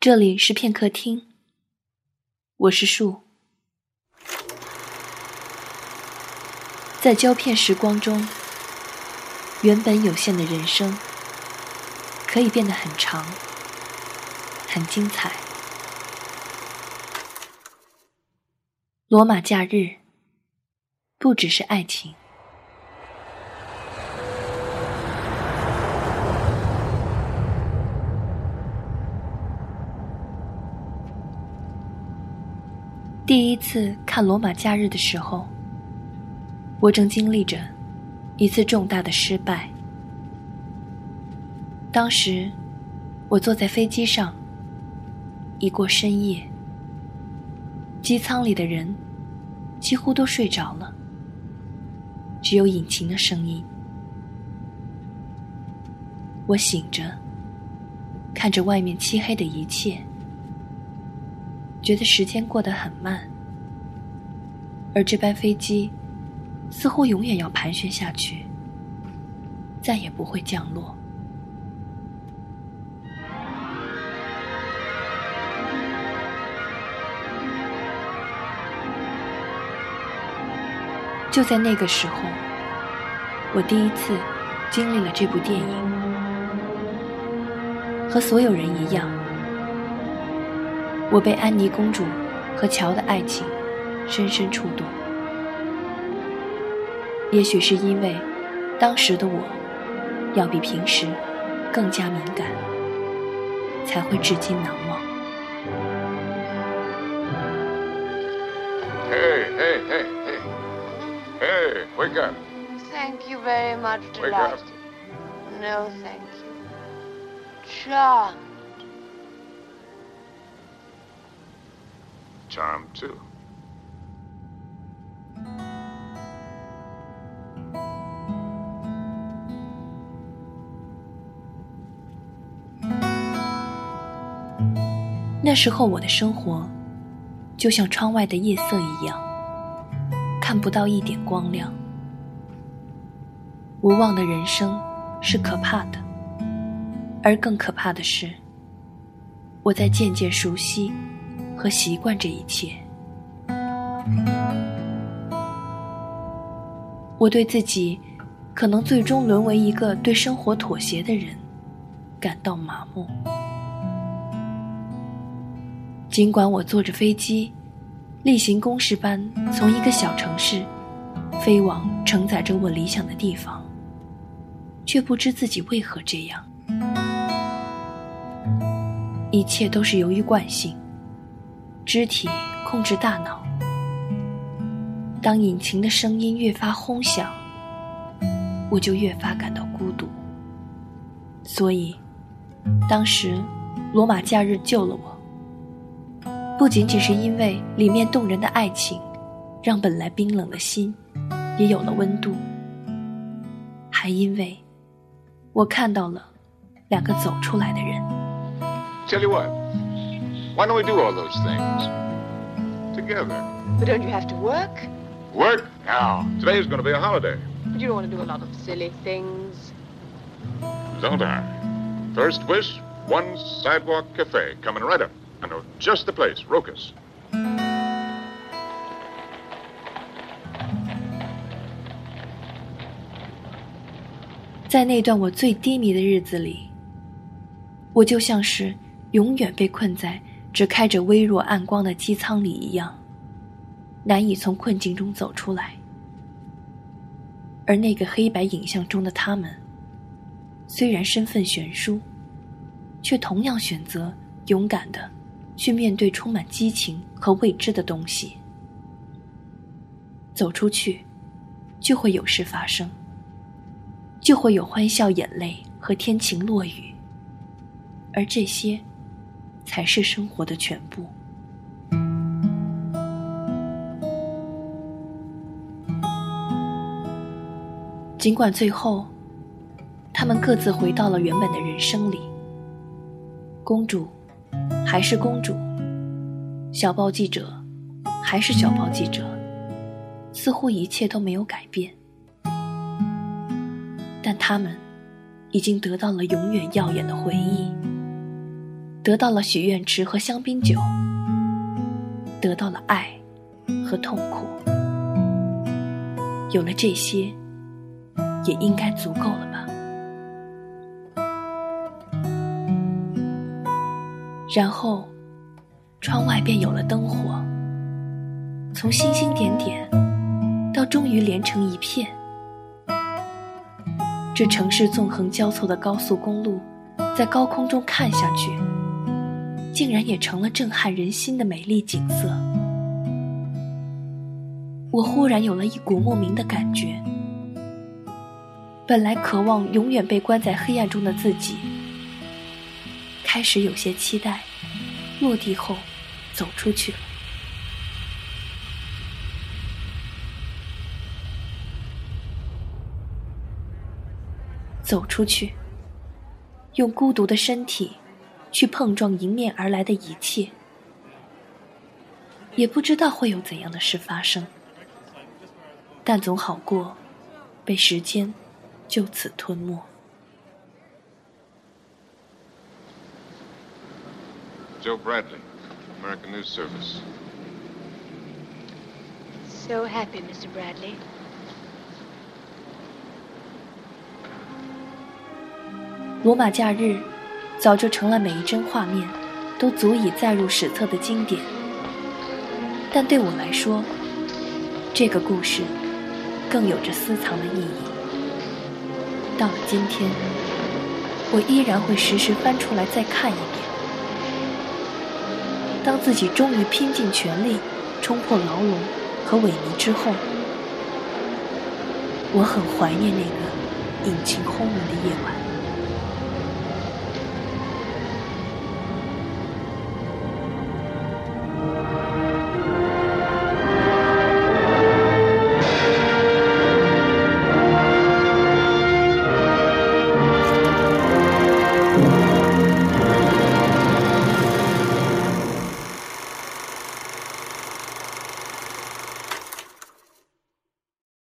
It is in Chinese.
这里是片刻听，我是树。在胶片时光中，原本有限的人生，可以变得很长，很精彩。罗马假日，不只是爱情。第一次看《罗马假日》的时候，我正经历着一次重大的失败。当时，我坐在飞机上，已过深夜，机舱里的人几乎都睡着了，只有引擎的声音。我醒着，看着外面漆黑的一切。觉得时间过得很慢，而这班飞机似乎永远要盘旋下去，再也不会降落。就在那个时候，我第一次经历了这部电影，和所有人一样。我被安妮公主和乔的爱情深深触动。也许是因为当时的我要比平时更加敏感，才会至今难忘。Hey, hey, hey, hey. Hey, wake up. Thank you very much, delighted. No, thank you. Charmed. Time To，那时候我的生活，就像窗外的夜色一样，看不到一点光亮。无望的人生是可怕的，而更可怕的是，我在渐渐熟悉和习惯这一切。我对自己可能最终沦为一个对生活妥协的人感到麻木。尽管我坐着飞机，例行公事般从一个小城市飞往承载着我理想的地方，却不知自己为何这样。一切都是由于惯性，肢体控制大脑。当引擎的声音越发轰响，我就越发感到孤独。所以，当时罗马假日救了我。不仅仅是因为里面动人的爱情，让本来冰冷的心也有了温度，还因为，我看到了两个走出来的人。Tell you what, why don't we do all those things together? But don't you have to work? Work now. Today's going to be a holiday, But you don't want to do a lot of silly things. don't I? First wish, one sidewalk cafe coming right up. I know just the place, Rokas. 在那只开着微弱暗光的机舱里一样，难以从困境中走出来。而那个黑白影像中的他们，虽然身份悬殊，却同样选择勇敢的去面对充满激情和未知的东西。走出去，就会有事发生。就会有欢笑、眼泪和天晴、落雨，而这些，才是生活的全部。尽管最后，他们各自回到了原本的人生里，公主还是公主，小报记者还是小报记者，似乎一切都没有改变。但他们已经得到了永远耀眼的回忆，得到了许愿池和香槟酒，得到了爱和痛苦。有了这些，也应该足够了吧。然后，窗外便有了灯火，从星星点点，到终于连成一片。这城市纵横交错的高速公路，在高空中看下去，竟然也成了震撼人心的美丽景色。我忽然有了一股莫名的感觉，本来渴望永远被关在黑暗中的自己。开始有些期待，落地后走出去了。走出去，用孤独的身体去碰撞迎面而来的一切，也不知道会有怎样的事发生，但总好过被时间就此吞没。Joe Bradley, American News Service. So happy, Mr. Bradley. 罗马假日早就成了每一帧画面都足以载入史册的经典，但对我来说，这个故事更有着私藏的意义。到了今天，我依然会时时翻出来再看一遍。当自己终于拼尽全力冲破牢笼和萎靡之后，我很怀念那个引擎轰鸣的夜晚。